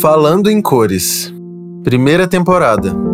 Falando em Cores, primeira temporada.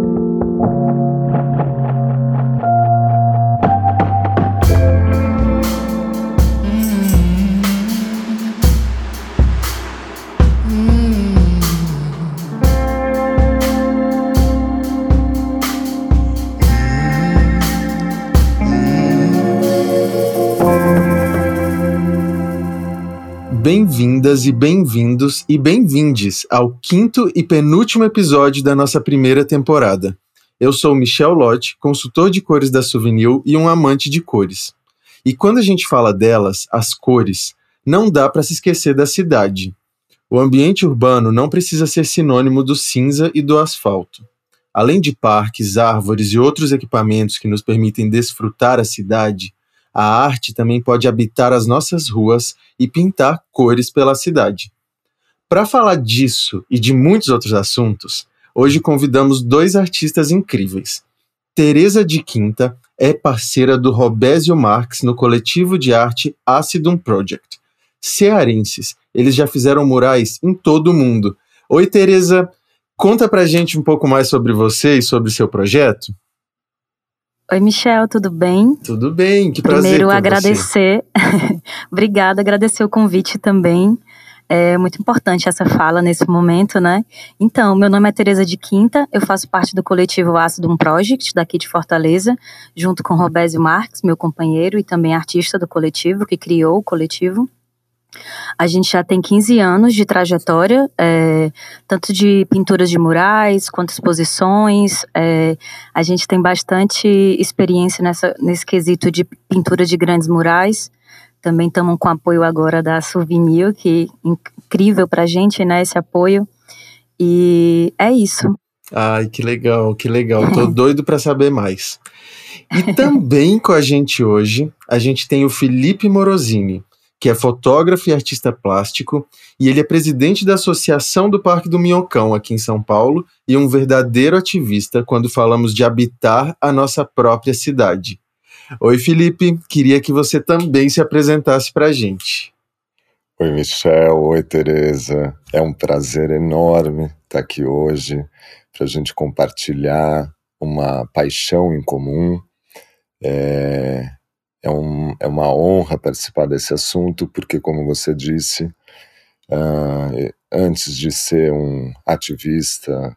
Bem-vindas e bem-vindos e bem-vindes ao quinto e penúltimo episódio da nossa primeira temporada. Eu sou Michel Lott, consultor de cores da Souvenir e um amante de cores. E quando a gente fala delas, as cores, não dá para se esquecer da cidade. O ambiente urbano não precisa ser sinônimo do cinza e do asfalto. Além de parques, árvores e outros equipamentos que nos permitem desfrutar a cidade, a arte também pode habitar as nossas ruas e pintar cores pela cidade. Para falar disso e de muitos outros assuntos, hoje convidamos dois artistas incríveis. Teresa de Quinta é parceira do Robésio Marx no coletivo de arte Acidum Project. Cearenses, eles já fizeram murais em todo o mundo. Oi, Teresa, conta pra gente um pouco mais sobre você e sobre seu projeto. Oi, Michel, tudo bem? Tudo bem, que prazer. Primeiro, agradecer. Obrigada, agradecer o convite também. É muito importante essa fala nesse momento, né? Então, meu nome é Tereza de Quinta, eu faço parte do coletivo Acidum Project, daqui de Fortaleza, junto com Robésio Marques, meu companheiro e também artista do coletivo, que criou o coletivo. A gente já tem 15 anos de trajetória, é, tanto de pinturas de murais quanto exposições. É, a gente tem bastante experiência nessa, nesse quesito de pintura de grandes murais. Também estamos com apoio agora da Souvenir, que é incrível para a gente, né, esse apoio. E é isso. Ai, que legal, que legal. Tô doido para saber mais. E também com a gente hoje, a gente tem o Felipe Morosini que é fotógrafo e artista plástico, e ele é presidente da Associação do Parque do Minhocão, aqui em São Paulo, e um verdadeiro ativista quando falamos de habitar a nossa própria cidade. Oi, Felipe, queria que você também se apresentasse para a gente. Oi, Michel. Oi, Tereza. É um prazer enorme estar aqui hoje para a gente compartilhar uma paixão em comum. É, é, um, é uma honra participar desse assunto, porque, como você disse, uh, antes de ser um ativista,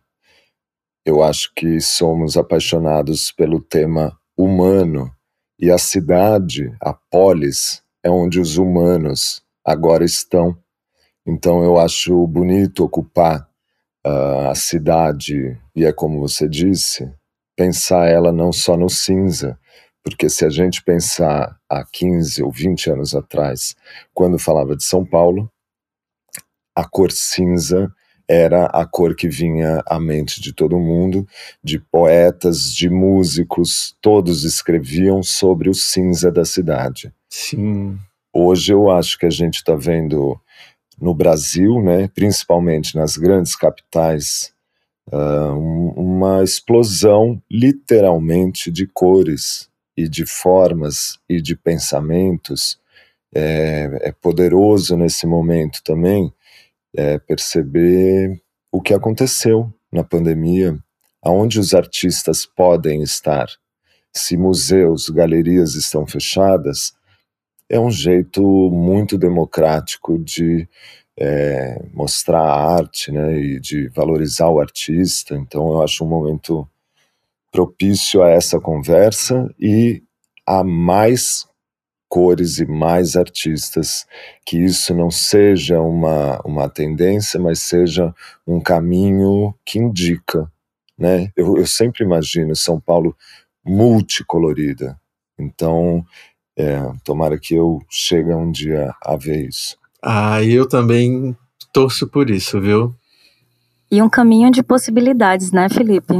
eu acho que somos apaixonados pelo tema humano e a cidade, a polis, é onde os humanos agora estão. Então eu acho bonito ocupar uh, a cidade, e é como você disse, pensar ela não só no cinza, porque se a gente pensar há 15 ou 20 anos atrás, quando falava de São Paulo, a cor cinza era a cor que vinha à mente de todo mundo, de poetas, de músicos, todos escreviam sobre o cinza da cidade. Sim. Hoje eu acho que a gente está vendo no Brasil, né, principalmente nas grandes capitais, uh, uma explosão literalmente de cores e de formas e de pensamentos, é, é poderoso nesse momento também é, perceber o que aconteceu na pandemia, aonde os artistas podem estar. Se museus, galerias estão fechadas, é um jeito muito democrático de é, mostrar a arte né, e de valorizar o artista. Então, eu acho um momento propício a essa conversa e a mais cores e mais artistas, que isso não seja uma, uma tendência, mas seja um caminho que indica, né? Eu, eu sempre imagino São Paulo multicolorida, então é, tomara que eu chegue um dia a ver isso. Ah, eu também torço por isso, viu? E um caminho de possibilidades, né, Felipe?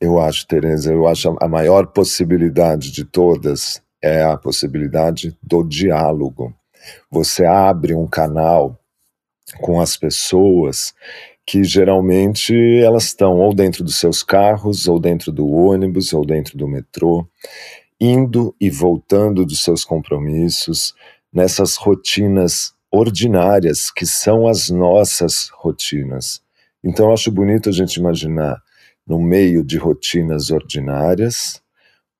Eu acho, Tereza, eu acho a maior possibilidade de todas é a possibilidade do diálogo. Você abre um canal com as pessoas que geralmente elas estão ou dentro dos seus carros, ou dentro do ônibus, ou dentro do metrô, indo e voltando dos seus compromissos, nessas rotinas ordinárias que são as nossas rotinas. Então acho bonito a gente imaginar, no meio de rotinas ordinárias,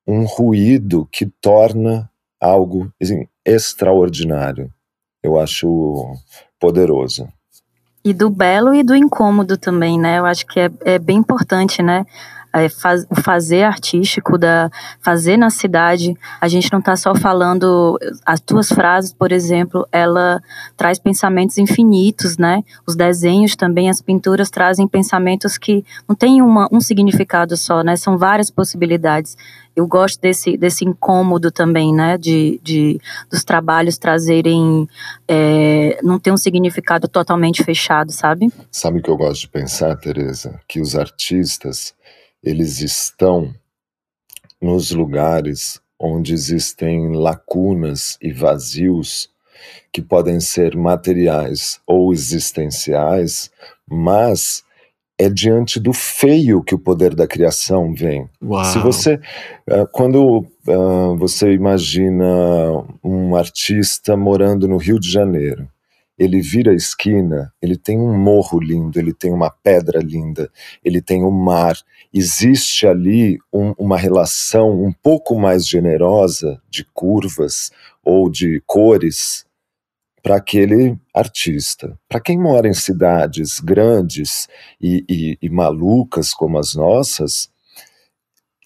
um ruído que torna algo assim, extraordinário. Eu acho poderoso. E do belo e do incômodo também, né? Eu acho que é, é bem importante, né? É, faz, o fazer artístico, da fazer na cidade, a gente não está só falando as tuas frases, por exemplo, ela traz pensamentos infinitos, né? Os desenhos também, as pinturas trazem pensamentos que não têm uma, um significado só, né? São várias possibilidades. Eu gosto desse, desse incômodo também, né? De, de dos trabalhos trazerem é, não ter um significado totalmente fechado, sabe? Sabe o que eu gosto de pensar, Teresa? Que os artistas eles estão nos lugares onde existem lacunas e vazios que podem ser materiais ou existenciais, mas é diante do feio que o poder da criação vem. Uau. Se você, eh, quando uh, você imagina um artista morando no Rio de Janeiro, ele vira a esquina, ele tem um morro lindo, ele tem uma pedra linda, ele tem o um mar. Existe ali um, uma relação um pouco mais generosa de curvas ou de cores para aquele artista. Para quem mora em cidades grandes e, e, e malucas como as nossas,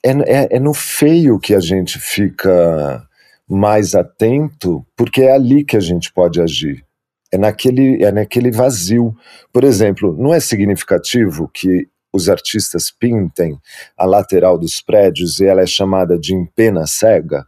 é, é, é no feio que a gente fica mais atento, porque é ali que a gente pode agir é naquele, é naquele vazio. Por exemplo, não é significativo que os artistas pintem a lateral dos prédios e ela é chamada de empena cega?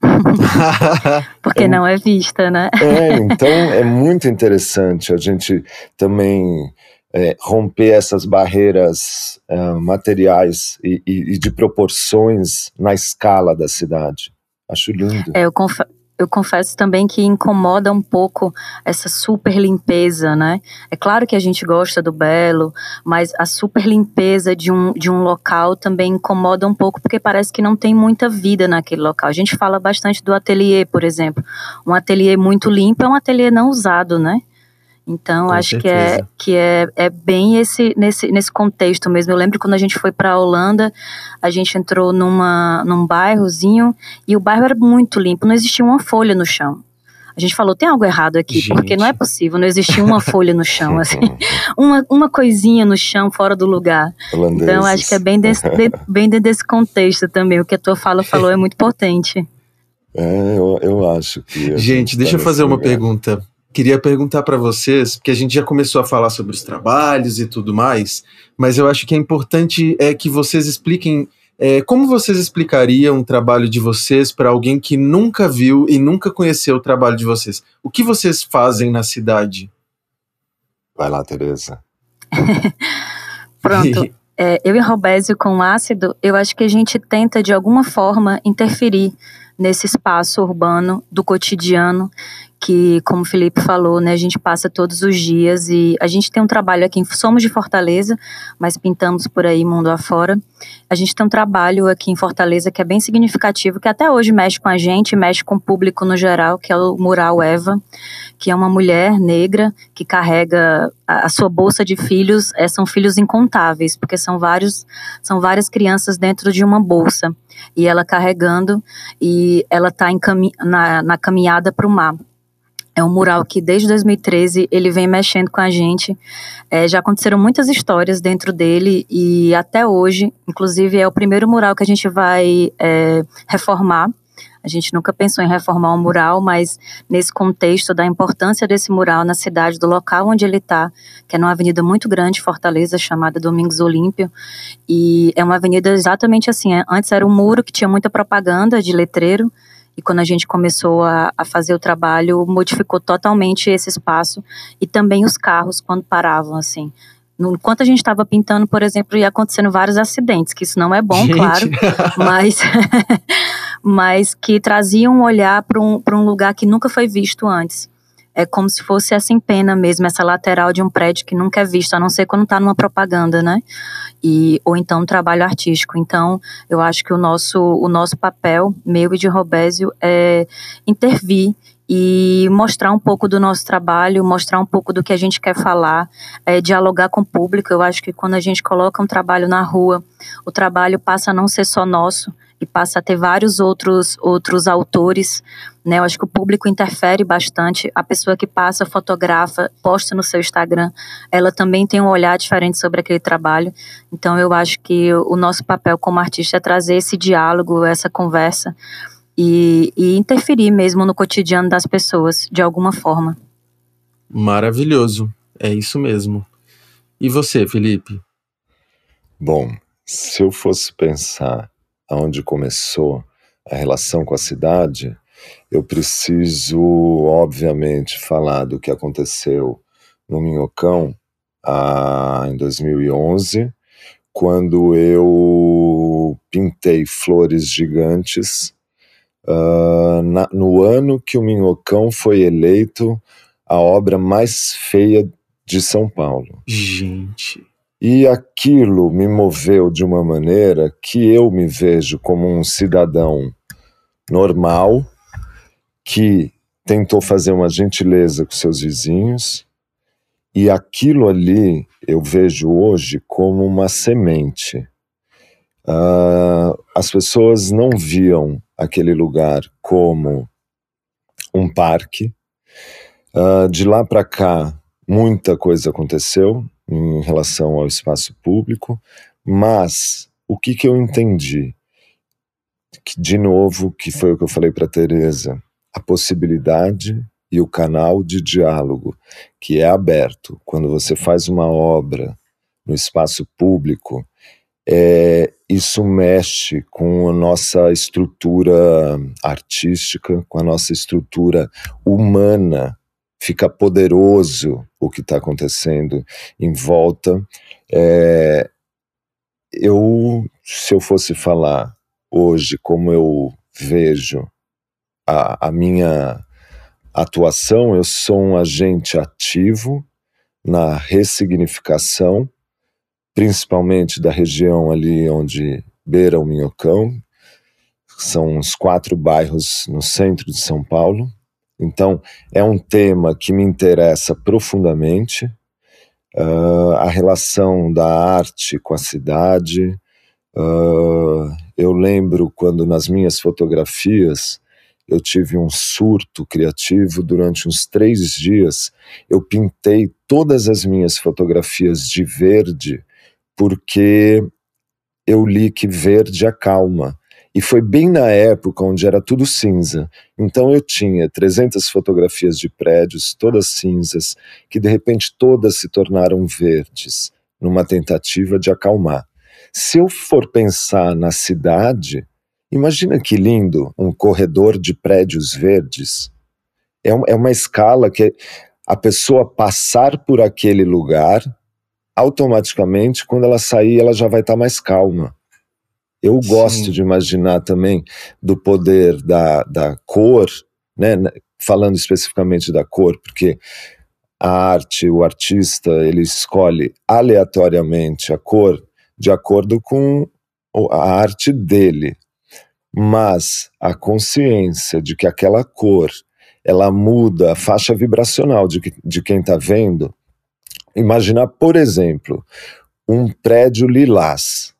Porque é, não é vista, né? É, então é muito interessante a gente também é, romper essas barreiras é, materiais e, e, e, de proporções na escala da cidade. Acho lindo. É, eu, conf eu confesso também que incomoda um pouco essa super limpeza, né? É claro que a gente gosta do belo, mas a super limpeza de um, de um local também incomoda um pouco, porque parece que não tem muita vida naquele local. A gente fala bastante do ateliê, por exemplo. Um ateliê muito limpo é um ateliê não usado, né? Então, Com acho certeza. que, é, que é, é bem esse, nesse, nesse contexto mesmo. Eu lembro quando a gente foi para a Holanda, a gente entrou numa, num bairrozinho e o bairro era muito limpo, não existia uma folha no chão. A gente falou, tem algo errado aqui, gente. porque não é possível, não existia uma folha no chão, assim, uma, uma coisinha no chão fora do lugar. Holandeses. Então, acho que é bem desse, de, bem desse contexto também. O que a tua fala falou é muito potente. É, eu, eu acho que. Gente, deixa eu fazer uma pergunta Queria perguntar para vocês, porque a gente já começou a falar sobre os trabalhos e tudo mais, mas eu acho que é importante é que vocês expliquem é, como vocês explicariam o trabalho de vocês para alguém que nunca viu e nunca conheceu o trabalho de vocês? O que vocês fazem na cidade? Vai lá, Tereza. Pronto. É, eu e Robésio com ácido, eu acho que a gente tenta de alguma forma interferir nesse espaço urbano do cotidiano que, como o Felipe falou, né, a gente passa todos os dias e a gente tem um trabalho aqui, somos de Fortaleza, mas pintamos por aí mundo afora. A gente tem um trabalho aqui em Fortaleza que é bem significativo, que até hoje mexe com a gente, mexe com o público no geral, que é o Mural Eva, que é uma mulher negra que carrega a, sua bolsa de filhos, é, são filhos incontáveis, porque são vários, são várias crianças dentro de uma bolsa e ela carregando e ela está na, na caminhada para o mar. É um mural que desde 2013 ele vem mexendo com a gente. É, já aconteceram muitas histórias dentro dele e até hoje, inclusive é o primeiro mural que a gente vai é, reformar. A gente nunca pensou em reformar um mural, mas nesse contexto da importância desse mural na cidade, do local onde ele está, que é numa avenida muito grande, Fortaleza, chamada Domingos Olímpio, e é uma avenida exatamente assim. É, antes era um muro que tinha muita propaganda de letreiro, e quando a gente começou a, a, fazer o trabalho, modificou totalmente esse espaço e também os carros quando paravam, assim. Enquanto a gente estava pintando, por exemplo, ia acontecendo vários acidentes, que isso não é bom, gente. claro, mas, mas que traziam um olhar para um, um lugar que nunca foi visto antes é como se fosse essa empena mesmo, essa lateral de um prédio que nunca é visto, a não ser quando está numa propaganda, né? E, ou então um trabalho artístico. Então, eu acho que o nosso, o nosso papel, meu e de Robésio, é intervir e mostrar um pouco do nosso trabalho, mostrar um pouco do que a gente quer falar, é, dialogar com o público. Eu acho que quando a gente coloca um trabalho na rua, o trabalho passa a não ser só nosso e passa a ter vários outros outros autores, né? Eu acho que o público interfere bastante. A pessoa que passa, fotografa, posta no seu Instagram, ela também tem um olhar diferente sobre aquele trabalho. Então eu acho que o nosso papel como artista é trazer esse diálogo, essa conversa e, e interferir mesmo no cotidiano das pessoas de alguma forma. Maravilhoso, é isso mesmo. E você, Felipe? Bom, se eu fosse pensar aonde começou a relação com a cidade, eu preciso, obviamente, falar do que aconteceu no Minhocão ah, em 2011, quando eu pintei flores gigantes uh, na, no ano que o Minhocão foi eleito a obra mais feia de São Paulo. Gente. E aquilo me moveu de uma maneira que eu me vejo como um cidadão normal que tentou fazer uma gentileza com seus vizinhos, e aquilo ali eu vejo hoje como uma semente. Uh, as pessoas não viam aquele lugar como um parque. Uh, de lá para cá, muita coisa aconteceu em relação ao espaço público, mas o que, que eu entendi? Que, de novo, que foi o que eu falei para Teresa, a possibilidade e o canal de diálogo que é aberto quando você faz uma obra no espaço público, é, isso mexe com a nossa estrutura artística, com a nossa estrutura humana fica poderoso o que está acontecendo em volta. É, eu, se eu fosse falar hoje como eu vejo a, a minha atuação, eu sou um agente ativo na ressignificação, principalmente da região ali onde beira o Minhocão, são uns quatro bairros no centro de São Paulo, então, é um tema que me interessa profundamente. Uh, a relação da arte com a cidade. Uh, eu lembro quando nas minhas fotografias eu tive um surto criativo durante uns três dias. Eu pintei todas as minhas fotografias de verde porque eu li que verde acalma. E foi bem na época onde era tudo cinza. Então eu tinha 300 fotografias de prédios, todas cinzas, que de repente todas se tornaram verdes, numa tentativa de acalmar. Se eu for pensar na cidade, imagina que lindo um corredor de prédios verdes. É, é uma escala que a pessoa passar por aquele lugar, automaticamente, quando ela sair, ela já vai estar tá mais calma. Eu gosto Sim. de imaginar também do poder da, da cor, né? falando especificamente da cor, porque a arte, o artista, ele escolhe aleatoriamente a cor de acordo com a arte dele. Mas a consciência de que aquela cor ela muda a faixa vibracional de, de quem está vendo. Imaginar, por exemplo, um prédio lilás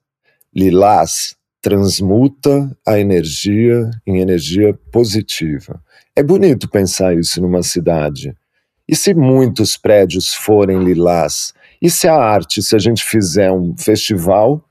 lilás transmuta a energia em energia positiva. É bonito pensar isso numa cidade. E se muitos prédios forem lilás? E se a arte, se a gente fizer um festival,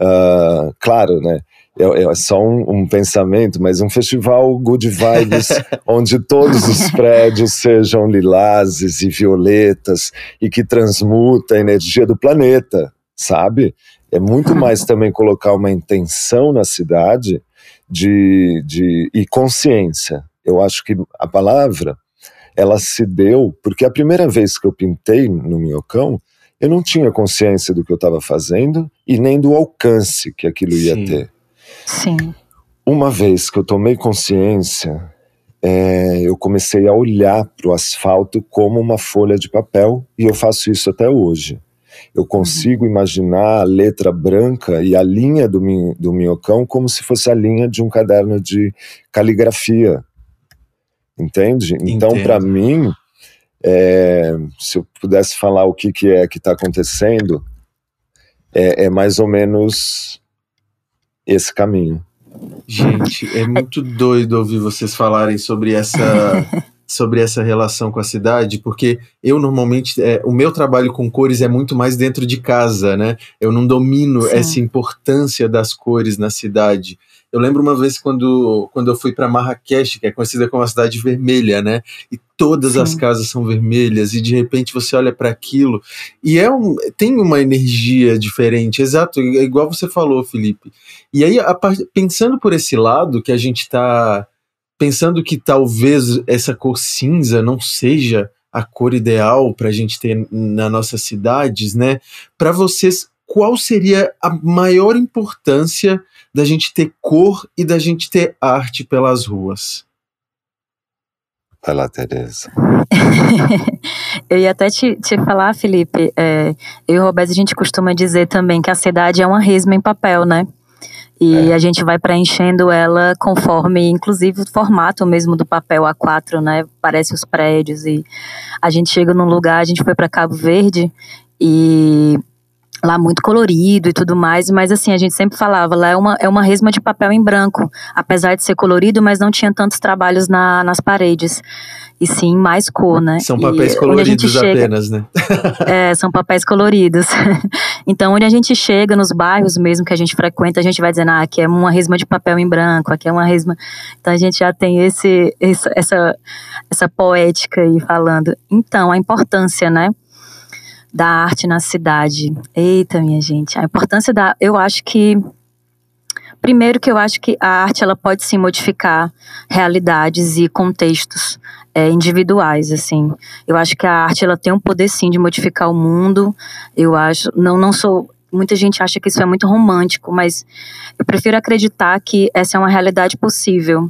uh, claro, né? É, é só um, um, pensamento, mas um festival good vibes, onde todos os prédios sejam lilazes e violetas e que transmuta a energia do planeta, sabe? É muito mais também colocar uma intenção na cidade de, de, e consciência. Eu acho que a palavra ela se deu porque a primeira vez que eu pintei no Minhocão, eu não tinha consciência do que eu estava fazendo e nem do alcance que aquilo ia Sim. ter. Sim. Uma vez que eu tomei consciência, é, eu comecei a olhar para o asfalto como uma folha de papel e eu faço isso até hoje. Eu consigo uhum. imaginar a letra branca e a linha do, do minhocão como se fosse a linha de um caderno de caligrafia. entende? Então, para mim, é, se eu pudesse falar o que, que é que está acontecendo, é, é mais ou menos esse caminho. Gente, é muito doido ouvir vocês falarem sobre essa sobre essa relação com a cidade, porque eu normalmente, é, o meu trabalho com cores é muito mais dentro de casa, né? Eu não domino Sim. essa importância das cores na cidade. Eu lembro uma vez quando, quando eu fui para Marrakech, que é conhecida como a cidade vermelha, né? E todas Sim. as casas são vermelhas e de repente você olha para aquilo e é um, tem uma energia diferente, exato, é igual você falou, Felipe. E aí, a, pensando por esse lado que a gente está pensando que talvez essa cor cinza não seja a cor ideal para a gente ter nas nossas cidades, né? Para vocês, qual seria a maior importância da gente ter cor e da gente ter arte pelas ruas? Vai lá, Tereza. eu ia até te, te falar, Felipe, é, eu e o Roberto, a gente costuma dizer também que a cidade é uma resma em papel, né? E é. a gente vai preenchendo ela conforme, inclusive, o formato mesmo do papel A4, né? Parece os prédios. E a gente chega num lugar, a gente foi para Cabo Verde e lá muito colorido e tudo mais, mas assim, a gente sempre falava, lá é uma, é uma resma de papel em branco, apesar de ser colorido, mas não tinha tantos trabalhos na, nas paredes e sim mais cor, né? São papéis e, coloridos chega, apenas, né? é, são papéis coloridos. então, onde a gente chega, nos bairros mesmo que a gente frequenta, a gente vai dizendo, ah, aqui é uma resma de papel em branco, aqui é uma resma. Então, a gente já tem esse, esse essa, essa poética aí falando. Então, a importância, né? Da arte na cidade. Eita, minha gente. A importância da. Eu acho que Primeiro que eu acho que a arte ela pode sim modificar realidades e contextos é, individuais, assim. Eu acho que a arte ela tem um poder sim de modificar o mundo. Eu acho, não não sou muita gente acha que isso é muito romântico, mas eu prefiro acreditar que essa é uma realidade possível.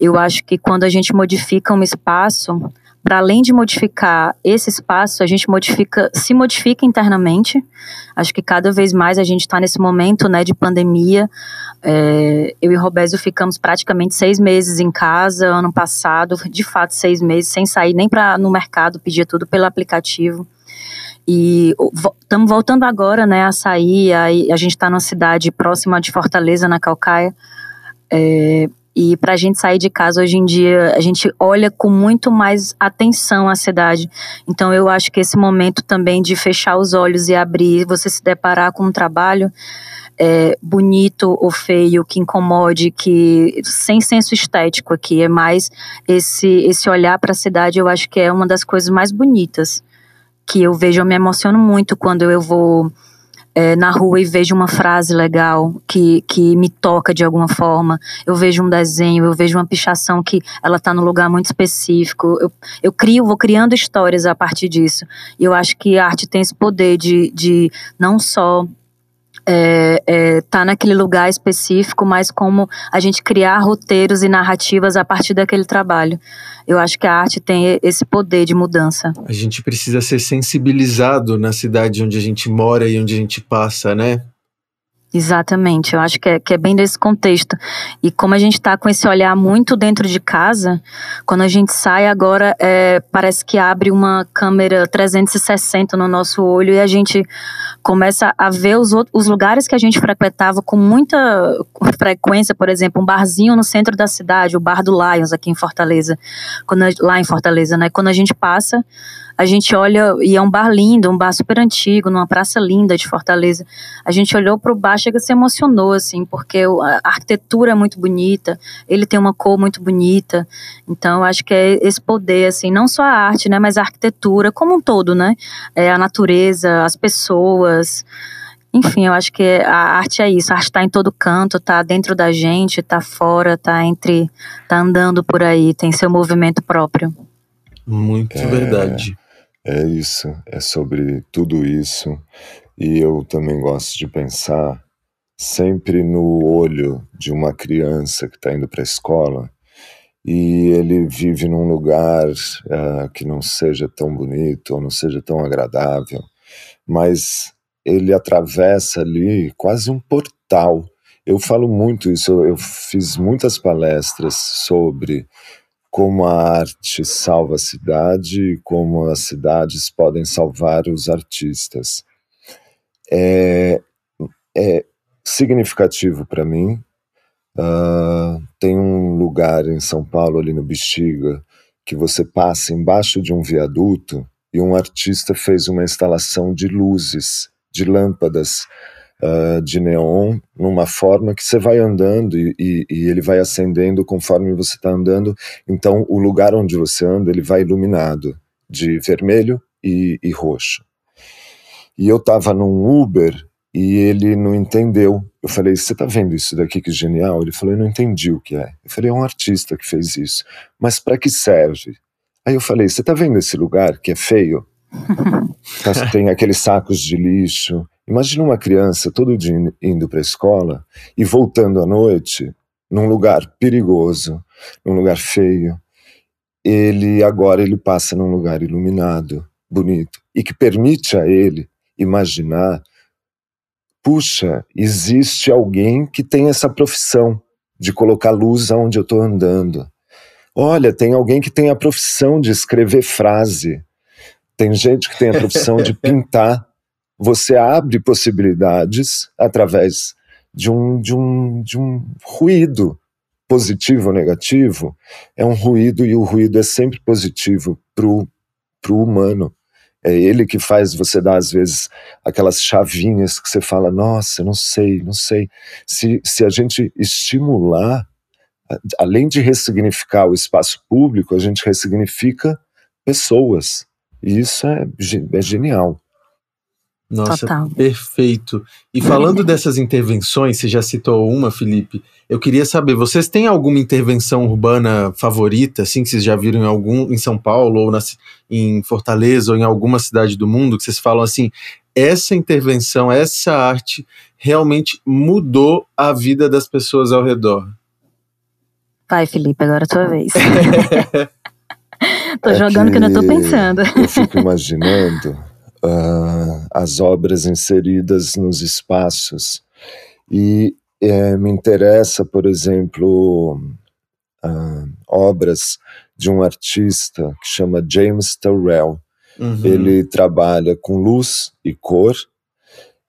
Eu acho que quando a gente modifica um espaço, para além de modificar esse espaço, a gente modifica, se modifica internamente. Acho que cada vez mais a gente está nesse momento, né, de pandemia. É, eu e Robésio ficamos praticamente seis meses em casa ano passado, de fato seis meses sem sair nem para no mercado, pedia tudo pelo aplicativo. E estamos voltando agora, né, a sair. A, a gente está numa cidade próxima de Fortaleza, na Calcaia. É, e para a gente sair de casa hoje em dia, a gente olha com muito mais atenção a cidade. Então eu acho que esse momento também de fechar os olhos e abrir, você se deparar com um trabalho é, bonito ou feio, que incomode, que sem senso estético aqui, é mais esse esse olhar para a cidade, eu acho que é uma das coisas mais bonitas que eu vejo, eu me emociono muito quando eu vou é, na rua e vejo uma frase legal que, que me toca de alguma forma, eu vejo um desenho, eu vejo uma pichação que ela está num lugar muito específico, eu, eu crio, vou criando histórias a partir disso. E eu acho que a arte tem esse poder de, de não só é, é, tá naquele lugar específico, mas como a gente criar roteiros e narrativas a partir daquele trabalho. Eu acho que a arte tem esse poder de mudança. A gente precisa ser sensibilizado na cidade onde a gente mora e onde a gente passa, né? Exatamente, eu acho que é, que é bem desse contexto. E como a gente está com esse olhar muito dentro de casa, quando a gente sai agora, é, parece que abre uma câmera 360 no nosso olho e a gente começa a ver os, outros, os lugares que a gente frequentava com muita frequência, por exemplo, um barzinho no centro da cidade, o Bar do Lions aqui em Fortaleza, quando, lá em Fortaleza, né? Quando a gente passa a gente olha, e é um bar lindo, um bar super antigo, numa praça linda de Fortaleza. A gente olhou para o bar, chega se emocionou, assim, porque a arquitetura é muito bonita, ele tem uma cor muito bonita. Então, eu acho que é esse poder, assim, não só a arte, né, mas a arquitetura como um todo, né? É a natureza, as pessoas. Enfim, eu acho que a arte é isso. A arte está em todo canto, está dentro da gente, está fora, está entre, está andando por aí, tem seu movimento próprio. Muito é, verdade. É isso, é sobre tudo isso. E eu também gosto de pensar sempre no olho de uma criança que está indo para a escola e ele vive num lugar uh, que não seja tão bonito ou não seja tão agradável, mas ele atravessa ali quase um portal. Eu falo muito isso, eu fiz muitas palestras sobre como a arte salva a cidade e como as cidades podem salvar os artistas. É, é significativo para mim. Uh, tem um lugar em São Paulo, ali no Bexiga, que você passa embaixo de um viaduto e um artista fez uma instalação de luzes, de lâmpadas uh, de neon, numa forma que você vai andando e, e, e ele vai acendendo conforme você está andando. Então, o lugar onde você anda ele vai iluminado de vermelho e, e roxo. E eu estava num Uber e ele não entendeu. Eu falei, você está vendo isso daqui que genial? Ele falou, eu não entendi o que é. Eu falei, é um artista que fez isso. Mas para que serve? Aí eu falei, você está vendo esse lugar que é feio? Tem aqueles sacos de lixo. Imagina uma criança todo dia indo para a escola e voltando à noite num lugar perigoso, num lugar feio. Ele agora ele passa num lugar iluminado, bonito e que permite a ele imaginar puxa, existe alguém que tem essa profissão de colocar luz aonde eu estou andando. Olha, tem alguém que tem a profissão de escrever frase. Tem gente que tem a profissão de pintar. Você abre possibilidades através de um, de um, de um ruído, positivo ou negativo. É um ruído e o ruído é sempre positivo para o humano. É ele que faz você dar, às vezes, aquelas chavinhas que você fala: nossa, não sei, não sei. Se, se a gente estimular, além de ressignificar o espaço público, a gente ressignifica pessoas. E isso é, é genial. Nossa, Total. perfeito. E falando dessas intervenções, você já citou uma, Felipe. Eu queria saber, vocês têm alguma intervenção urbana favorita, assim, que vocês já viram em algum em São Paulo ou na, em Fortaleza ou em alguma cidade do mundo que vocês falam assim, essa intervenção, essa arte realmente mudou a vida das pessoas ao redor? Vai, Felipe, agora é a tua vez. tô é jogando que, que eu não tô pensando. Eu fico imaginando uh, as obras inseridas nos espaços. E é, me interessa, por exemplo, uh, obras de um artista que chama James Turrell. Uhum. Ele trabalha com luz e cor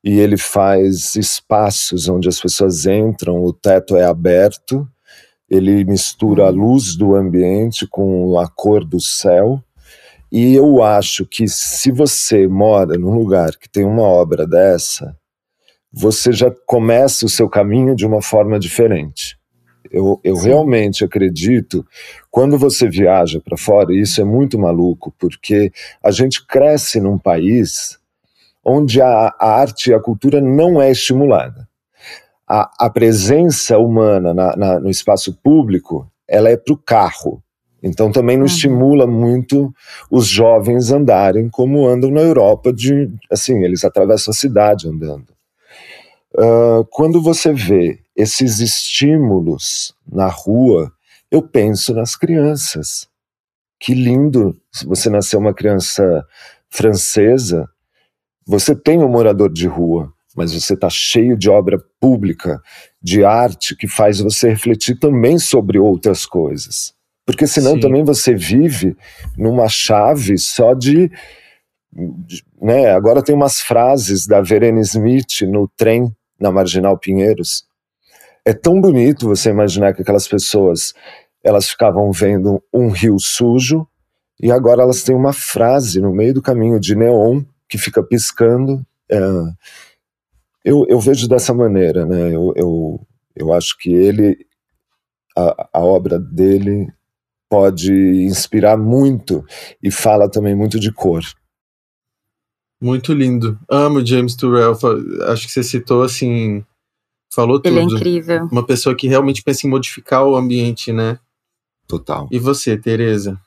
e ele faz espaços onde as pessoas entram, o teto é aberto, ele mistura a luz do ambiente com a cor do céu e eu acho que se você mora num lugar que tem uma obra dessa, você já começa o seu caminho de uma forma diferente. Eu, eu realmente acredito, quando você viaja para fora, e isso é muito maluco, porque a gente cresce num país onde a, a arte e a cultura não é estimulada. A, a presença humana na, na, no espaço público, ela é para o carro, então também não estimula muito os jovens andarem como andam na Europa, de assim, eles atravessam a cidade andando. Uh, quando você vê esses estímulos na rua, eu penso nas crianças. Que lindo se você nascer uma criança francesa, você tem um morador de rua, mas você está cheio de obra pública, de arte que faz você refletir também sobre outras coisas. Porque senão Sim. também você vive numa chave só de, de, né, agora tem umas frases da Verena Smith no trem na Marginal Pinheiros. É tão bonito você imaginar que aquelas pessoas, elas ficavam vendo um rio sujo e agora elas têm uma frase no meio do caminho de neon que fica piscando. É, eu, eu vejo dessa maneira, né? Eu, eu, eu acho que ele, a, a obra dele pode inspirar muito e fala também muito de cor. Muito lindo. Amo James Turrell. Acho que você citou assim, falou Ele é tudo. Ele é incrível. Uma pessoa que realmente pensa em modificar o ambiente, né? Total. E você, Tereza?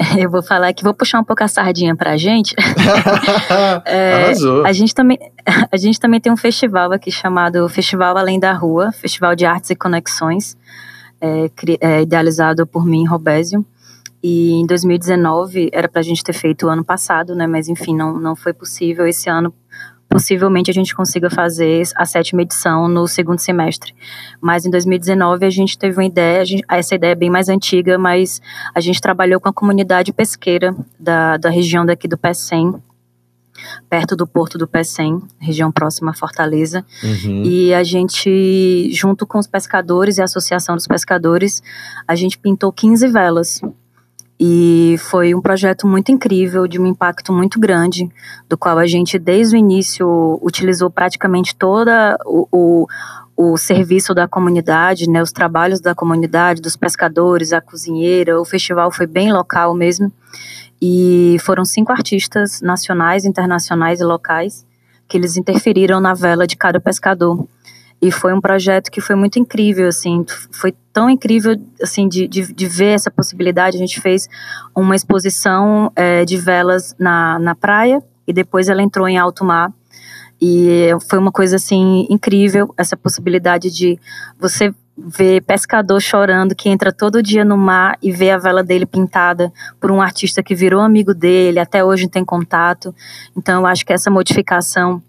Eu vou falar que vou puxar um pouco a sardinha pra gente. é, Arrasou. A gente, também, a gente também tem um festival aqui chamado Festival Além da Rua, Festival de Artes e Conexões é, é, idealizado por mim, Robésio. E em 2019 era para a gente ter feito o ano passado, né? Mas enfim, não, não foi possível esse ano possivelmente a gente consiga fazer a sétima edição no segundo semestre. Mas em 2019 a gente teve uma ideia, gente, essa ideia é bem mais antiga, mas a gente trabalhou com a comunidade pesqueira da, da região daqui do Pecém, perto do Porto do Pecém, região próxima a Fortaleza. Uhum. E a gente, junto com os pescadores e a Associação dos Pescadores, a gente pintou 15 velas. E foi um projeto muito incrível, de um impacto muito grande, do qual a gente, desde o início, utilizou praticamente toda o, o o serviço da comunidade, né, os trabalhos da comunidade, dos pescadores, a cozinheira. O festival foi bem local mesmo. E foram cinco artistas nacionais, internacionais e locais que eles interferiram na vela de cada pescador. E foi um projeto que foi muito incrível, assim, foi tão incrível, assim, de, de, de ver essa possibilidade. A gente fez uma exposição é, de velas na, na praia e depois ela entrou em alto mar. E foi uma coisa, assim, incrível, essa possibilidade de você ver pescador chorando que entra todo dia no mar e vê a vela dele pintada por um artista que virou amigo dele, até hoje tem contato. Então eu acho que essa modificação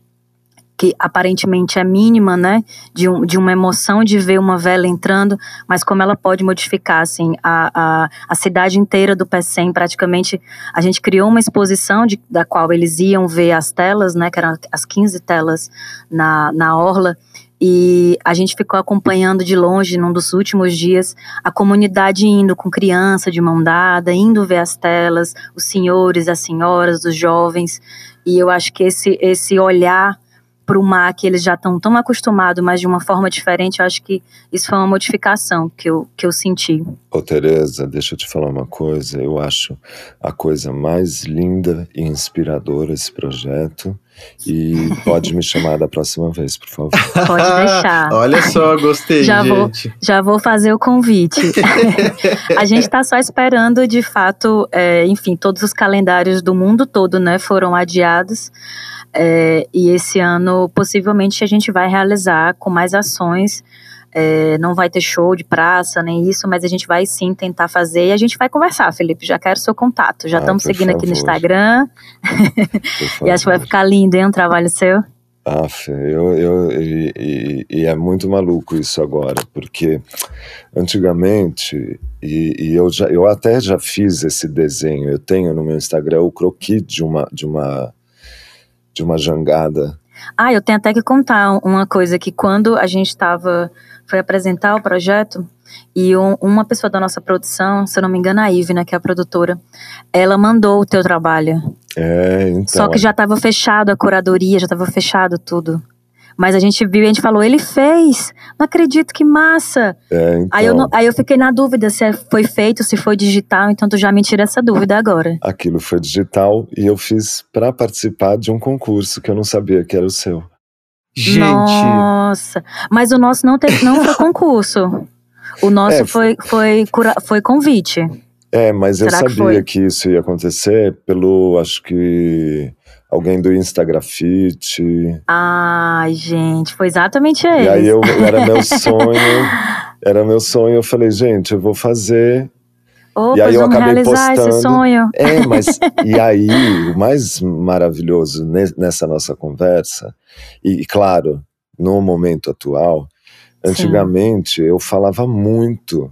que aparentemente é mínima, né, de, um, de uma emoção de ver uma vela entrando, mas como ela pode modificar, assim, a, a, a cidade inteira do PECEM, praticamente, a gente criou uma exposição de, da qual eles iam ver as telas, né, que eram as 15 telas na, na orla, e a gente ficou acompanhando de longe, num dos últimos dias, a comunidade indo com criança de mão dada, indo ver as telas, os senhores, as senhoras, os jovens. E eu acho que esse, esse olhar para o mar que eles já estão tão acostumados, mas de uma forma diferente, eu acho que isso foi uma modificação que eu, que eu senti. Ô Tereza, deixa eu te falar uma coisa, eu acho a coisa mais linda e inspiradora esse projeto e pode me chamar da próxima vez, por favor. Pode deixar. Olha só, gostei, já gente. Vou, já vou fazer o convite. a gente está só esperando, de fato, é, enfim, todos os calendários do mundo todo, né, foram adiados. É, e esse ano, possivelmente, a gente vai realizar com mais ações. É, não vai ter show de praça, nem isso, mas a gente vai sim tentar fazer e a gente vai conversar, Felipe. Já quero seu contato. Já estamos ah, seguindo favor. aqui no Instagram. e acho que vai ficar lindo, hein? Um trabalho seu. Ah, eu, eu e, e, e, é muito maluco isso agora, porque antigamente, e, e, eu, já, eu até já fiz esse desenho, eu tenho no meu Instagram o croquis de uma, de uma de uma jangada. Ah, eu tenho até que contar uma coisa que quando a gente estava foi apresentar o projeto e um, uma pessoa da nossa produção, se eu não me engano, a Ive, né, que é a produtora, ela mandou o teu trabalho. É, então. Só que já estava fechado a curadoria, já estava fechado tudo. Mas a gente viu e a gente falou, ele fez! Não acredito, que massa! É, então... aí, eu não, aí eu fiquei na dúvida se foi feito, se foi digital, então tu já me tira essa dúvida agora. Aquilo foi digital e eu fiz para participar de um concurso que eu não sabia que era o seu. Gente! Nossa! Mas o nosso não, teve, não foi concurso. O nosso é, foi, foi, foi, foi convite. É, mas Será eu sabia que, que, isso ia acontecer pelo, acho que alguém do Instagrafite. Ai, gente, foi exatamente ele. E aí eu, era meu sonho, era meu sonho, eu falei, gente, eu vou fazer. Opa, e aí eu acabei postando. Esse sonho. É, mas e aí o mais maravilhoso nessa nossa conversa, e claro, no momento atual, antigamente Sim. eu falava muito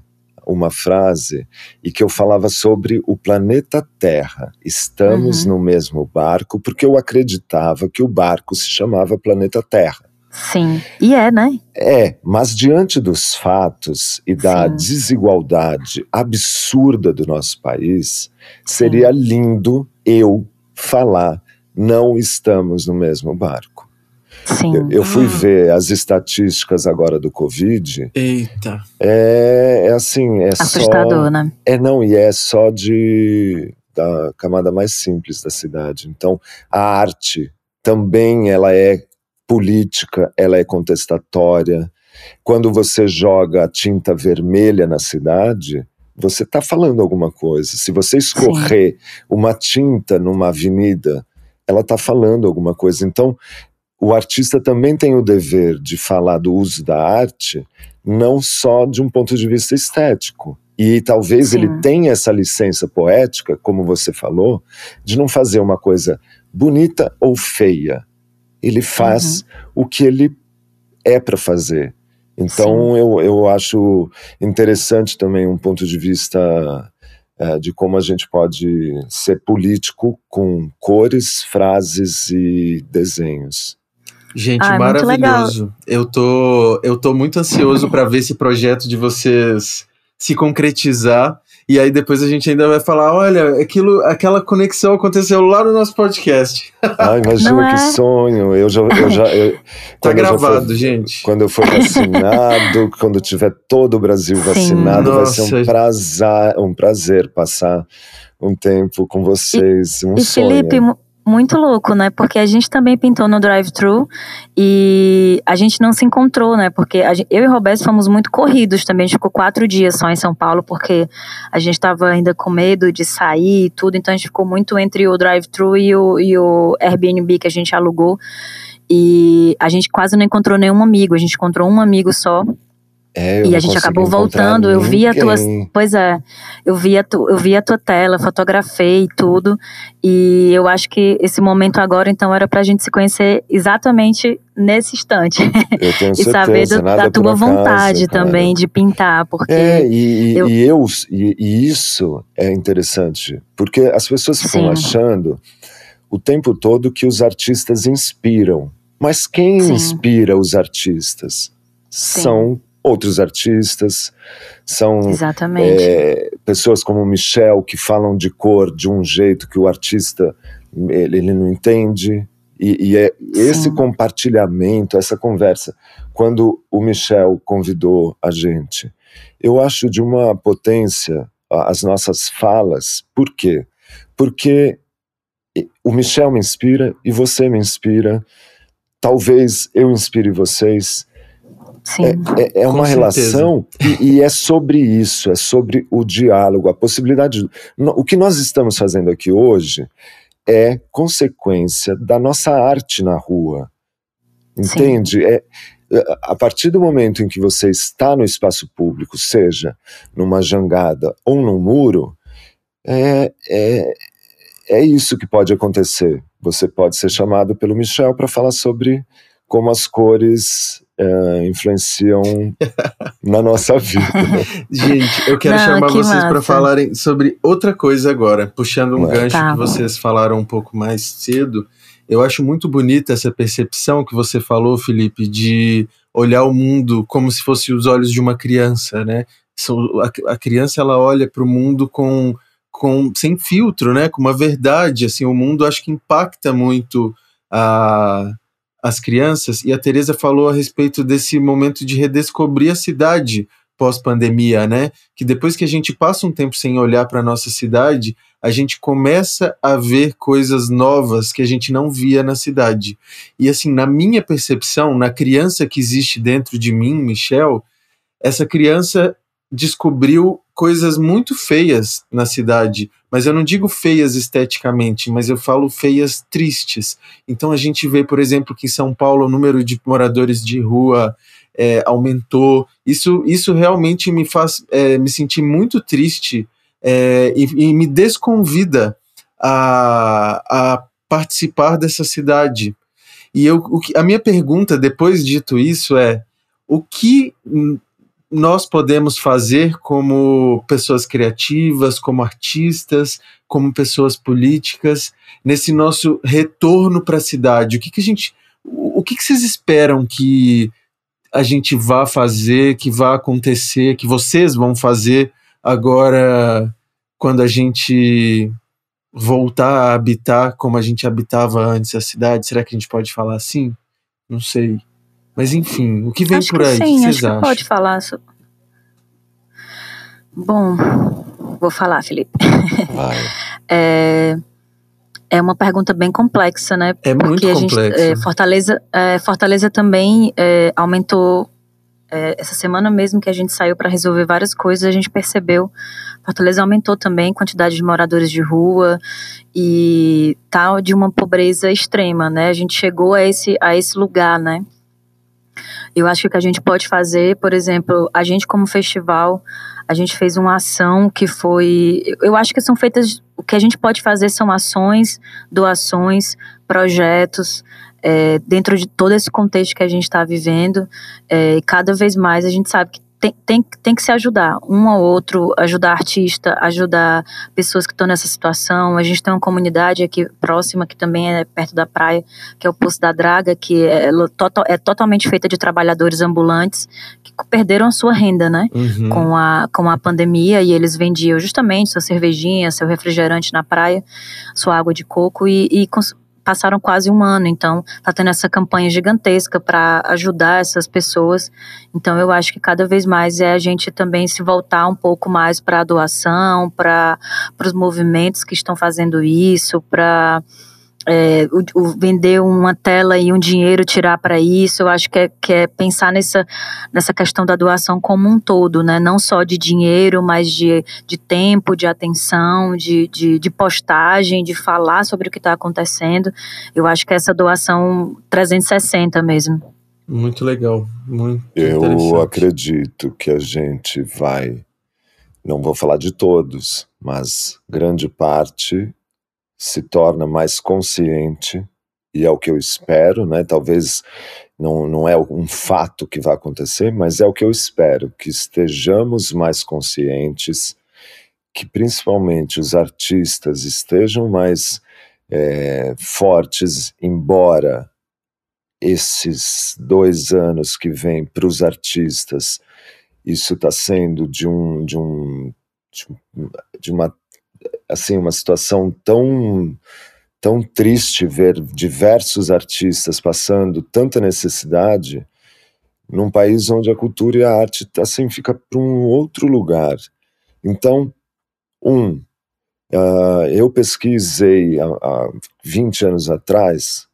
uma frase e que eu falava sobre o planeta Terra. Estamos uhum. no mesmo barco porque eu acreditava que o barco se chamava planeta Terra. Sim, e é, né? É, mas diante dos fatos e da Sim. desigualdade absurda do nosso país, seria Sim. lindo eu falar: não estamos no mesmo barco. Sim. Eu, eu fui ah. ver as estatísticas agora do Covid. Eita. É, é assim, é Assustador, só, né? É não, e é só de da camada mais simples da cidade. Então, a arte também ela é política, ela é contestatória. Quando você joga tinta vermelha na cidade, você está falando alguma coisa. Se você escorrer Sim. uma tinta numa avenida, ela está falando alguma coisa. Então, o artista também tem o dever de falar do uso da arte, não só de um ponto de vista estético. E talvez Sim. ele tenha essa licença poética, como você falou, de não fazer uma coisa bonita ou feia, ele faz uhum. o que ele é para fazer. Então eu, eu acho interessante também um ponto de vista é, de como a gente pode ser político com cores, frases e desenhos. Gente, ah, maravilhoso. Eu tô, eu tô muito ansioso para ver esse projeto de vocês se concretizar. E aí depois a gente ainda vai falar, olha, aquilo, aquela conexão aconteceu lá no nosso podcast. Ah, imagina que é? sonho. Eu já, eu já eu, tá gravado, for, gente. Quando eu for vacinado, quando tiver todo o Brasil Sim. vacinado, Nossa. vai ser um prazer, um prazer passar um tempo com vocês. Um e, sonho. Felipe, muito louco, né? Porque a gente também pintou no drive-thru e a gente não se encontrou, né? Porque gente, eu e o Roberto fomos muito corridos também. A gente ficou quatro dias só em São Paulo porque a gente estava ainda com medo de sair e tudo. Então a gente ficou muito entre o drive-thru e o, e o Airbnb que a gente alugou. E a gente quase não encontrou nenhum amigo. A gente encontrou um amigo só é, e a gente acabou voltando. Eu vi a tua. Pois é, eu vi, a tu, eu vi a tua tela, fotografei tudo. E eu acho que esse momento agora, então, era pra gente se conhecer exatamente nesse instante. Eu tenho certeza, e saber do, da tua vontade também de pintar. Porque é, e, eu, e, eu, e, e, isso é interessante. Porque as pessoas ficam Sim. achando o tempo todo que os artistas inspiram. Mas quem Sim. inspira os artistas? Sim. São outros artistas, são é, pessoas como Michel que falam de cor de um jeito que o artista ele, ele não entende. E, e é esse compartilhamento, essa conversa, quando o Michel convidou a gente, eu acho de uma potência as nossas falas. Por quê? Porque o Michel me inspira e você me inspira. Talvez eu inspire vocês Sim. É, é, é uma relação e, e, é sobre isso, é sobre o diálogo, a possibilidade. o que nós estamos fazendo aqui hoje é consequência da nossa arte na rua. Entende? É, a partir do momento em que você está no espaço público, seja numa jangada ou num muro, é, é, é isso que pode acontecer. Você pode ser chamado pelo Michel para falar sobre como as cores é, influenciam na nossa vida. Gente, eu quero Não, chamar que vocês para falarem sobre outra coisa agora, puxando um gancho tá. que vocês falaram um pouco mais cedo. Eu acho muito bonita essa percepção que você falou, Felipe, de olhar o mundo como se fosse os olhos de uma criança, né? A criança ela olha para o mundo com, com sem filtro, né? Com uma verdade, assim, o mundo acho que impacta muito a as crianças, e a Teresa falou a respeito desse momento de redescobrir a cidade pós-pandemia, né? Que depois que a gente passa um tempo sem olhar para a nossa cidade, a gente começa a ver coisas novas que a gente não via na cidade. E assim, na minha percepção, na criança que existe dentro de mim, Michel, essa criança descobriu coisas muito feias na cidade, mas eu não digo feias esteticamente, mas eu falo feias tristes. Então a gente vê, por exemplo, que em São Paulo o número de moradores de rua é, aumentou. Isso, isso realmente me faz é, me sentir muito triste é, e, e, me desconvida a, a participar dessa cidade. E eu, que, a minha pergunta, depois dito isso, é o que nós podemos fazer como pessoas criativas, como artistas, como pessoas políticas, nesse nosso retorno para a cidade? O que, que a gente. O que, que vocês esperam que a gente vá fazer, que vá acontecer, que vocês vão fazer agora quando a gente voltar a habitar como a gente habitava antes a cidade? Será que a gente pode falar assim? Não sei. Mas enfim, o que vem acho por aí? Sim, acho acham? que pode falar. Bom, vou falar, Felipe. Vai. é, é uma pergunta bem complexa, né? É muito Porque complexa. A gente, é, Fortaleza, é, Fortaleza também é, aumentou. É, essa semana mesmo que a gente saiu para resolver várias coisas, a gente percebeu Fortaleza aumentou também a quantidade de moradores de rua e tal de uma pobreza extrema, né? A gente chegou a esse, a esse lugar, né? Eu acho que o que a gente pode fazer, por exemplo, a gente como festival, a gente fez uma ação que foi, eu acho que são feitas, o que a gente pode fazer são ações, doações, projetos, é, dentro de todo esse contexto que a gente está vivendo, é, cada vez mais a gente sabe que tem, tem, tem que se ajudar, um ao outro, ajudar artista, ajudar pessoas que estão nessa situação. A gente tem uma comunidade aqui próxima, que também é perto da praia, que é o Poço da Draga, que é, é totalmente feita de trabalhadores ambulantes que perderam a sua renda, né? Uhum. Com, a, com a pandemia, e eles vendiam justamente sua cervejinha, seu refrigerante na praia, sua água de coco, e, e passaram quase um ano, então está tendo essa campanha gigantesca para ajudar essas pessoas. Então eu acho que cada vez mais é a gente também se voltar um pouco mais para a doação, para os movimentos que estão fazendo isso, para é, o, o vender uma tela e um dinheiro tirar para isso, eu acho que é, que é pensar nessa, nessa questão da doação como um todo, né? Não só de dinheiro, mas de, de tempo, de atenção, de, de, de postagem, de falar sobre o que está acontecendo. Eu acho que é essa doação 360 mesmo. Muito legal, muito Eu acredito que a gente vai, não vou falar de todos, mas grande parte se torna mais consciente, e é o que eu espero, né? Talvez não, não é um fato que vai acontecer, mas é o que eu espero, que estejamos mais conscientes, que principalmente os artistas estejam mais é, fortes, embora esses dois anos que vêm para os artistas, isso está sendo de um, de um de uma assim uma situação tão tão triste ver diversos artistas passando tanta necessidade num país onde a cultura e a arte assim fica para um outro lugar. Então, um, uh, eu pesquisei há, há 20 anos atrás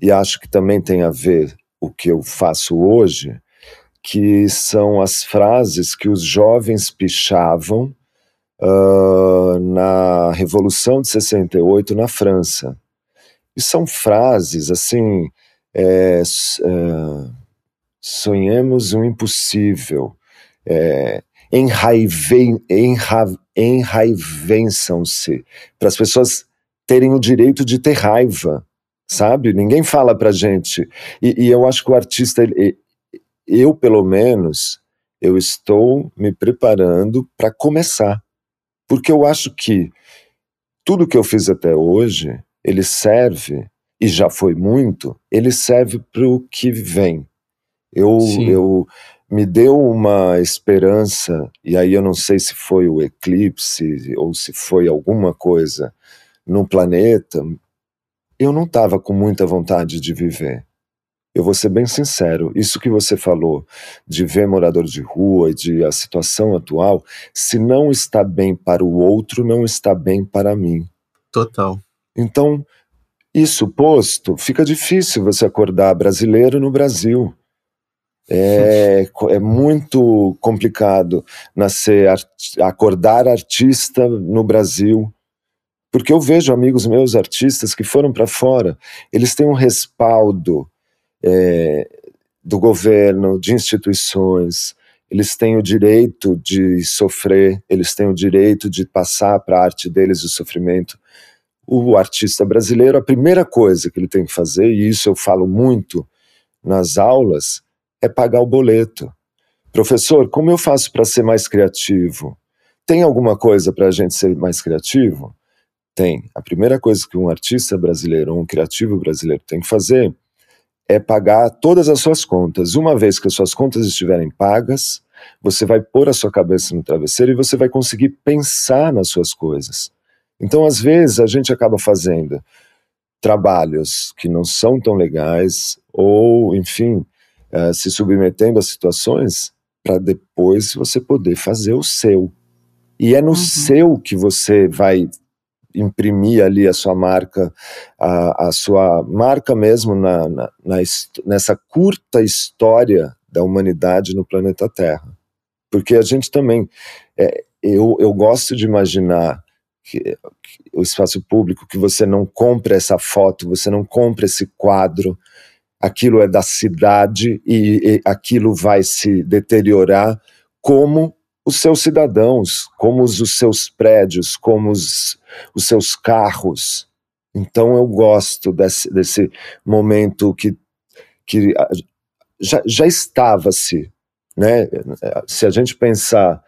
e acho que também tem a ver o que eu faço hoje, que são as frases que os jovens pichavam uh, na Revolução de 68 na França. E são frases assim: é, sonhemos o impossível, é, enraivençam-se, para as pessoas terem o direito de ter raiva, sabe? Ninguém fala para gente. E, e, eu acho que o artista, ele, eu pelo menos, eu estou me preparando para começar. Porque eu acho que tudo que eu fiz até hoje, ele serve, e já foi muito, ele serve para o que vem. Eu, eu me deu uma esperança, e aí eu não sei se foi o eclipse ou se foi alguma coisa no planeta, eu não estava com muita vontade de viver. Eu vou ser bem sincero, isso que você falou de ver morador de rua e de a situação atual, se não está bem para o outro, não está bem para mim. Total. Então, isso posto, fica difícil você acordar brasileiro no Brasil. É, é muito complicado nascer, acordar artista no Brasil. Porque eu vejo amigos meus artistas que foram para fora, eles têm um respaldo é, do governo, de instituições, eles têm o direito de sofrer, eles têm o direito de passar para a arte deles o sofrimento. O artista brasileiro, a primeira coisa que ele tem que fazer, e isso eu falo muito nas aulas, é pagar o boleto. Professor, como eu faço para ser mais criativo? Tem alguma coisa para a gente ser mais criativo? Tem. A primeira coisa que um artista brasileiro, um criativo brasileiro tem que fazer é pagar todas as suas contas. Uma vez que as suas contas estiverem pagas, você vai pôr a sua cabeça no travesseiro e você vai conseguir pensar nas suas coisas. Então, às vezes, a gente acaba fazendo trabalhos que não são tão legais, ou, enfim, uh, se submetendo a situações para depois você poder fazer o seu. E é no uhum. seu que você vai imprimir ali a sua marca, a, a sua marca mesmo na, na, na, nessa curta história da humanidade no planeta Terra. Porque a gente também, é, eu, eu gosto de imaginar que, que o espaço público, que você não compra essa foto, você não compra esse quadro, aquilo é da cidade e, e aquilo vai se deteriorar como os seus cidadãos, como os, seus prédios, como os, os seus carros. Então eu gosto desse, desse momento que, que já, já estava-se. Né? Se a gente pensar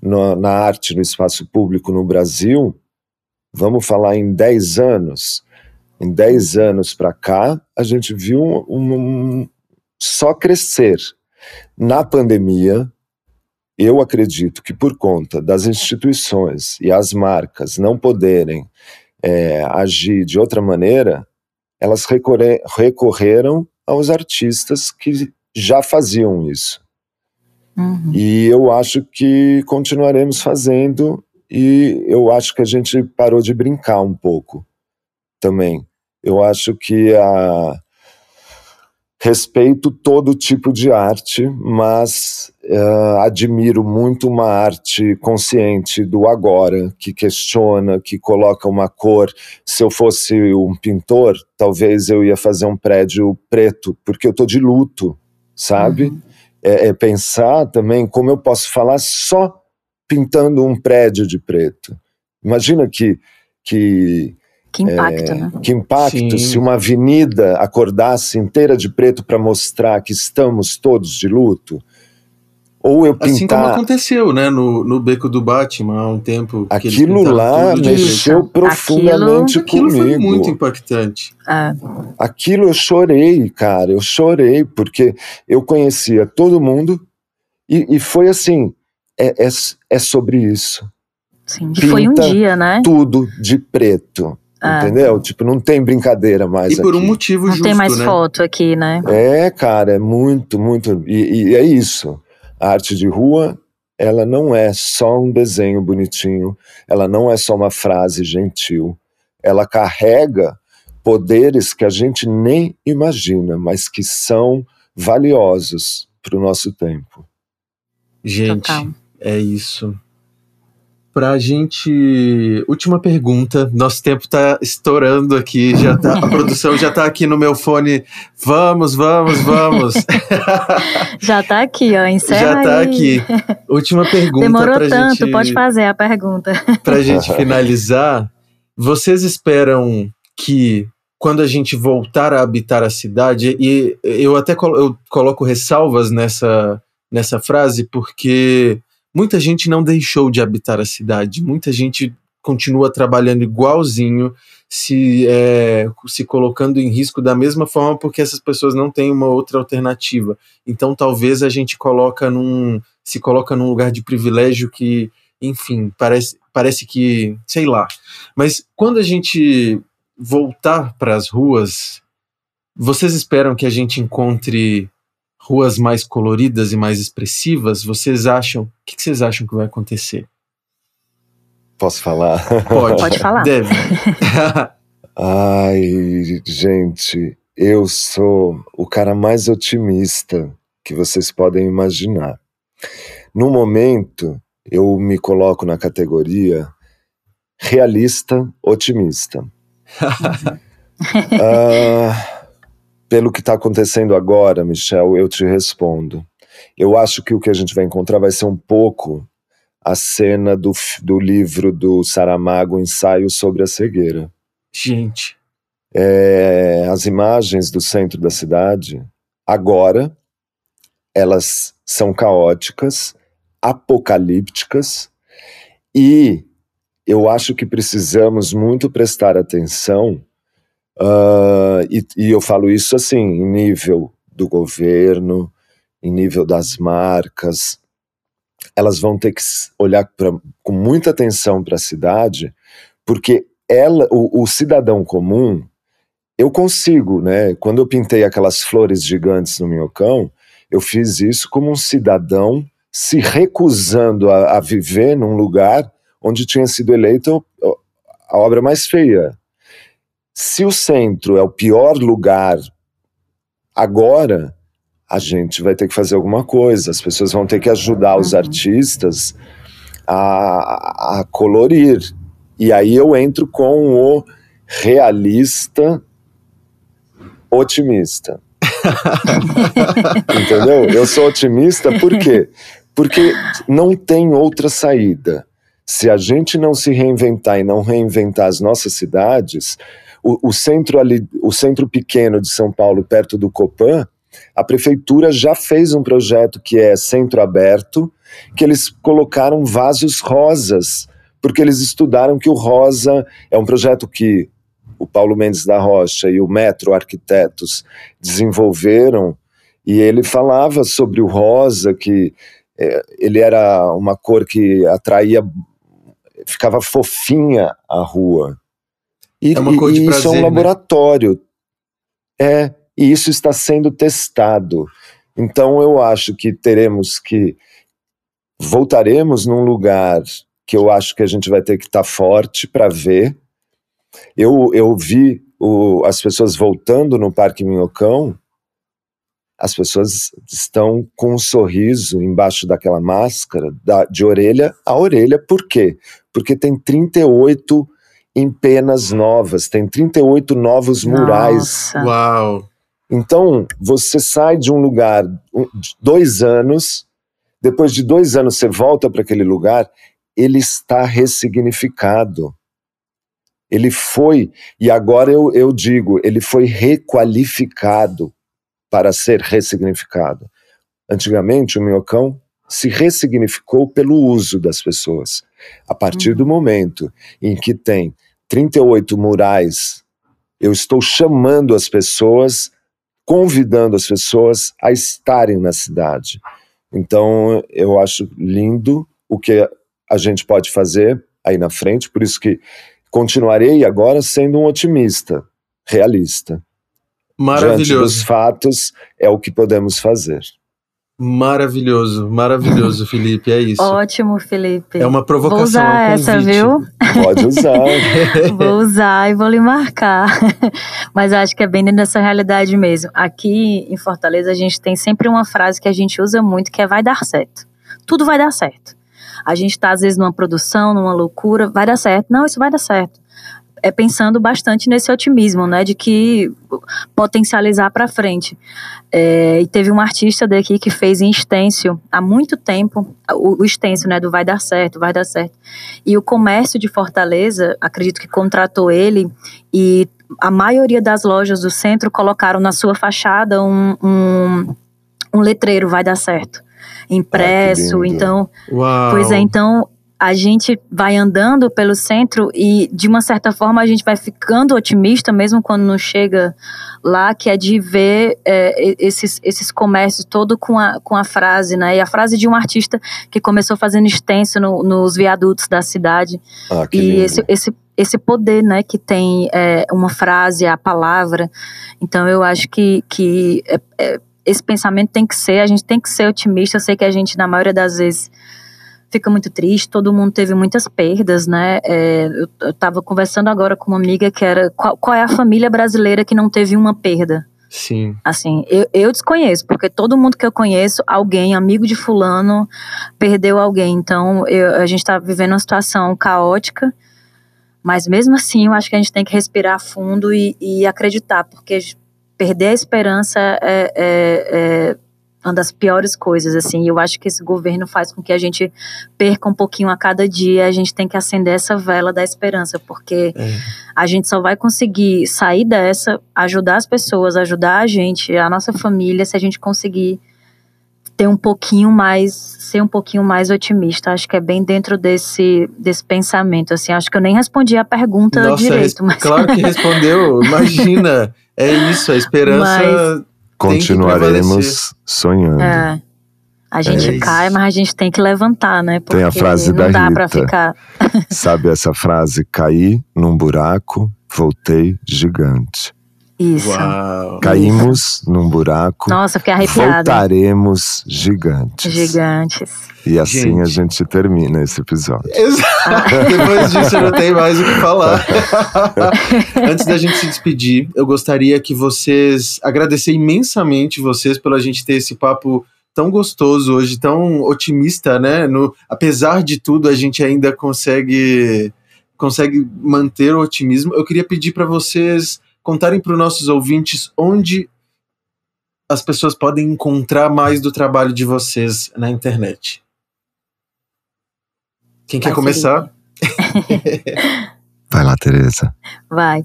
no, na arte no espaço público no Brasil, vamos falar em 10 anos. Em 10 anos para cá, a gente viu um, um, só crescer. Na pandemia, eu acredito que por conta das instituições e as marcas não poderem é, agir de outra maneira, elas recorre, recorreram aos artistas que já faziam isso. Uhum. E eu acho que continuaremos fazendo, e eu acho que a gente parou de brincar um pouco também. Eu acho que a, respeito todo tipo de arte, mas uh, admiro muito uma arte consciente do agora, que questiona, que coloca uma cor. Se eu fosse um pintor, talvez eu ia fazer um prédio preto, porque eu tô de luto, sabe? Uhum. É, é pensar também como eu posso falar só pintando um prédio de preto. Imagina que que que impacto, é, né? Que impacto Sim. se uma avenida acordasse inteira de preto para mostrar que estamos todos de luto. Ou eu pintar... Assim como aconteceu, né, no, no Beco do Batman há um tempo. Aquilo lá mexeu profundamente aquilo, comigo. Aquilo foi muito impactante. Ah. Aquilo eu chorei, cara, eu chorei, porque eu conhecia todo mundo e, e foi assim, é, é, é sobre isso. Sim, e foi um dia, né? Tudo de preto. Ah. Entendeu? Tipo, não tem brincadeira mais. E por um motivo não justo. Não tem mais né? foto aqui, né? É, cara, é muito, muito. E, e, é isso. A arte de rua, ela não é só um desenho bonitinho, ela não é só uma frase gentil. Ela carrega poderes que a gente nem imagina, mas que são valiosos para o nosso tempo. Gente, Total. é isso pra gente. Última pergunta. Nosso tempo tá estourando aqui. Já tá, a produção já tá aqui no meu fone. Vamos, vamos, vamos. já tá aqui, ó. Encerra Já tá aí. aqui. Última pergunta. Demorou tanto, gente, pode fazer a pergunta. Pra gente finalizar, vocês esperam que quando a gente voltar a habitar a cidade, e eu até eu coloco ressalvas nessa, nessa frase, porque muita gente não deixou de habitar a cidade, muita gente continua trabalhando igualzinho, se, é, se colocando em risco da mesma forma, porque essas pessoas não têm uma outra alternativa. Então, talvez a gente coloca num, se coloca num lugar de privilégio que, enfim, parece, parece que, sei lá. Mas quando a gente voltar para as ruas, vocês esperam que a gente encontre ruas mais coloridas e mais expressivas, vocês acham. O que, vocês acham que vai acontecer? Posso falar? Pode, Pode falar. Deve. Ai, gente, eu sou o cara mais otimista que vocês podem imaginar. No momento, eu me coloco na categoria realista otimista. uh, pelo que está acontecendo agora, Michel, eu te respondo. Eu acho que o que a gente vai encontrar vai ser um pouco a cena do, do livro do Saramago, Ensaio sobre a Cegueira. Gente. É, as imagens do centro da cidade, agora, elas são caóticas, apocalípticas, e eu acho que precisamos muito prestar atenção Uh, e, e, eu falo isso assim, em nível do governo, em nível das marcas, elas vão ter que olhar pra, com muita atenção para a cidade, porque ela, o, o, cidadão comum, eu consigo, né? Quando eu pintei aquelas flores gigantes no minhocão, eu fiz isso como um cidadão se recusando a, a viver num lugar onde tinha sido eleito a obra mais feia se o centro é o pior lugar agora, a gente vai ter que fazer alguma coisa. As pessoas vão ter que ajudar os uhum. artistas a, a colorir. E aí eu entro com o realista otimista. Entendeu? Eu sou otimista por quê? Porque não tem outra saída. Se a gente não se reinventar e não reinventar as nossas cidades, o, o centro ali, o centro pequeno de São Paulo, perto do Copan, a prefeitura já fez um projeto que é centro aberto, que eles colocaram vasos rosas, porque eles estudaram que o rosa é um projeto que o Paulo Mendes da Rocha e o Metro Arquitetos desenvolveram, e ele falava sobre o rosa, que é, ele era uma cor que atraía, ficava fofinha a rua. E, é uma cor de prazer, isso é um né? laboratório. É, e isso está sendo testado. Então eu acho que teremos que voltaremos num lugar que eu acho que a gente vai ter que estar tá forte para ver. Eu, eu vi o, as pessoas voltando no Parque Minhocão, as pessoas estão com um sorriso embaixo daquela máscara, da, de orelha a orelha, por quê? Porque tem 38 em penas novas, tem 38 novos murais. Nossa. Uau! Então, você sai de um lugar, dois anos, depois de dois anos você volta para aquele lugar, ele está ressignificado. Ele foi, e agora eu, eu digo, ele foi requalificado para ser ressignificado. Antigamente, o minhocão se ressignificou pelo uso das pessoas. A partir do uhum. momento em que tem 38 murais, eu estou chamando as pessoas, convidando as pessoas a estarem na cidade. Então, eu acho lindo o que a gente pode fazer aí na frente, por isso que continuarei agora sendo um otimista, realista. Maravilhoso. Diante dos fatos, é o que podemos fazer. Maravilhoso, maravilhoso, Felipe, é isso. Ótimo, Felipe. É uma provocação. Vou usar essa, viu? Pode usar. vou usar e vou lhe marcar. Mas acho que é bem dentro dessa realidade mesmo. Aqui em Fortaleza a gente tem sempre uma frase que a gente usa muito que é vai dar certo. Tudo vai dar certo. A gente está às vezes numa produção, numa loucura, vai dar certo. Não, isso vai dar certo é pensando bastante nesse otimismo, né, de que potencializar para frente. É, e teve um artista daqui que fez em Estêncio há muito tempo o, o né, do vai dar certo, vai dar certo. E o comércio de Fortaleza, acredito que contratou ele e a maioria das lojas do centro colocaram na sua fachada um, um, um letreiro vai dar certo impresso, ah, então, Uau. pois é, então a gente vai andando pelo centro e, de uma certa forma, a gente vai ficando otimista, mesmo quando não chega lá, que é de ver é, esses, esses comércios todo com a, com a frase, né? E a frase de um artista que começou fazendo extenso no, nos viadutos da cidade. Ah, e esse, esse, esse poder, né, que tem é, uma frase, a palavra. Então, eu acho que, que é, é, esse pensamento tem que ser, a gente tem que ser otimista. Eu sei que a gente, na maioria das vezes fica muito triste, todo mundo teve muitas perdas, né? É, eu estava conversando agora com uma amiga que era qual, qual, é a família brasileira que não teve uma perda? Sim. Assim, eu, eu desconheço, porque todo mundo que eu conheço, alguém, amigo de fulano, perdeu alguém. Então, eu, a gente está vivendo uma situação caótica, mas mesmo assim, eu acho que a gente tem que respirar fundo e, e acreditar, porque perder a esperança é, é, é uma das piores coisas, assim. Eu acho que esse governo faz com que a gente perca um pouquinho a cada dia. A gente tem que acender essa vela da esperança, porque é. a gente só vai conseguir sair dessa, ajudar as pessoas, ajudar a gente, a nossa família, se a gente conseguir ter um pouquinho mais, ser um pouquinho mais otimista. Acho que é bem dentro desse, desse pensamento, assim. Acho que eu nem respondi a pergunta Nossa, direito, mas... Claro que respondeu, imagina. É isso, a esperança... Mas continuaremos sonhando. É. A gente é cai, mas a gente tem que levantar, né? Porque tem a frase da dá Rita. Ficar... Sabe essa frase? Caí num buraco, voltei gigante. Isso. Uau. Caímos num buraco. Nossa, fiquei arrepiada. Voltaremos gigantes. Gigantes. E assim gente. a gente termina esse episódio. Exato. Depois disso eu não tenho mais o que falar. Antes da gente se despedir, eu gostaria que vocês agradecer imensamente vocês pela gente ter esse papo tão gostoso hoje, tão otimista, né? No, apesar de tudo, a gente ainda consegue consegue manter o otimismo. Eu queria pedir para vocês contarem para os nossos ouvintes onde as pessoas podem encontrar mais do trabalho de vocês na internet? Quem quer começar? Vai lá, Tereza. Vai.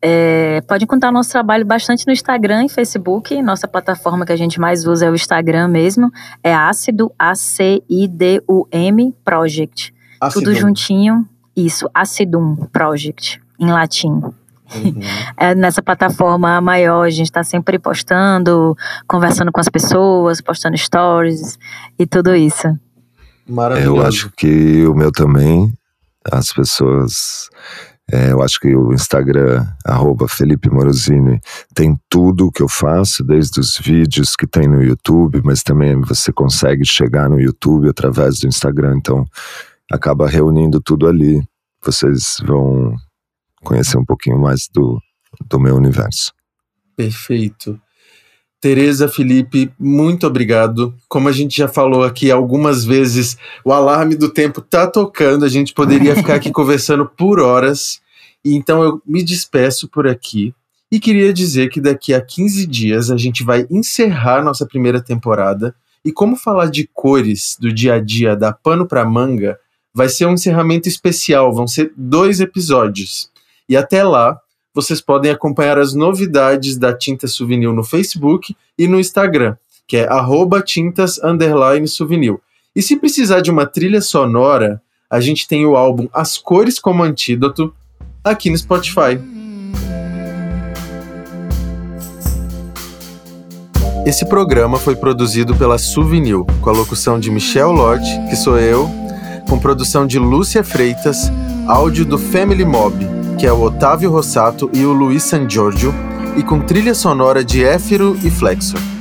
É, pode encontrar nosso trabalho bastante no Instagram e Facebook. Nossa plataforma que a gente mais usa é o Instagram mesmo. É Ácido, A-C-I-D-U-M Project. Acidum. Tudo juntinho. Isso, Acidum Project, em latim. Uhum. É, nessa plataforma maior, a gente está sempre postando, conversando com as pessoas, postando stories e tudo isso. Maravilhoso. Eu acho que o meu também, as pessoas é, eu acho que o Instagram, arroba Felipe Morosini, tem tudo o que eu faço, desde os vídeos que tem no YouTube, mas também você consegue chegar no YouTube através do Instagram, então acaba reunindo tudo ali. Vocês vão conhecer um pouquinho mais do, do meu universo. Perfeito. Tereza, Felipe, muito obrigado. Como a gente já falou aqui algumas vezes, o alarme do tempo tá tocando, a gente poderia ficar aqui conversando por horas. Então eu me despeço por aqui e queria dizer que daqui a 15 dias a gente vai encerrar nossa primeira temporada. E como falar de cores do dia a dia da pano para manga, vai ser um encerramento especial, vão ser dois episódios. E até lá, vocês podem acompanhar as novidades da Tinta Souvenir no Facebook e no Instagram, que é tintas souvenir. E se precisar de uma trilha sonora, a gente tem o álbum As Cores como Antídoto aqui no Spotify. Esse programa foi produzido pela Souvenir, com a locução de Michel Lodge, que sou eu, com produção de Lúcia Freitas, áudio do Family Mob, que é o Otávio Rossato e o Luiz San Giorgio, e com trilha sonora de Éfiro e Flexor.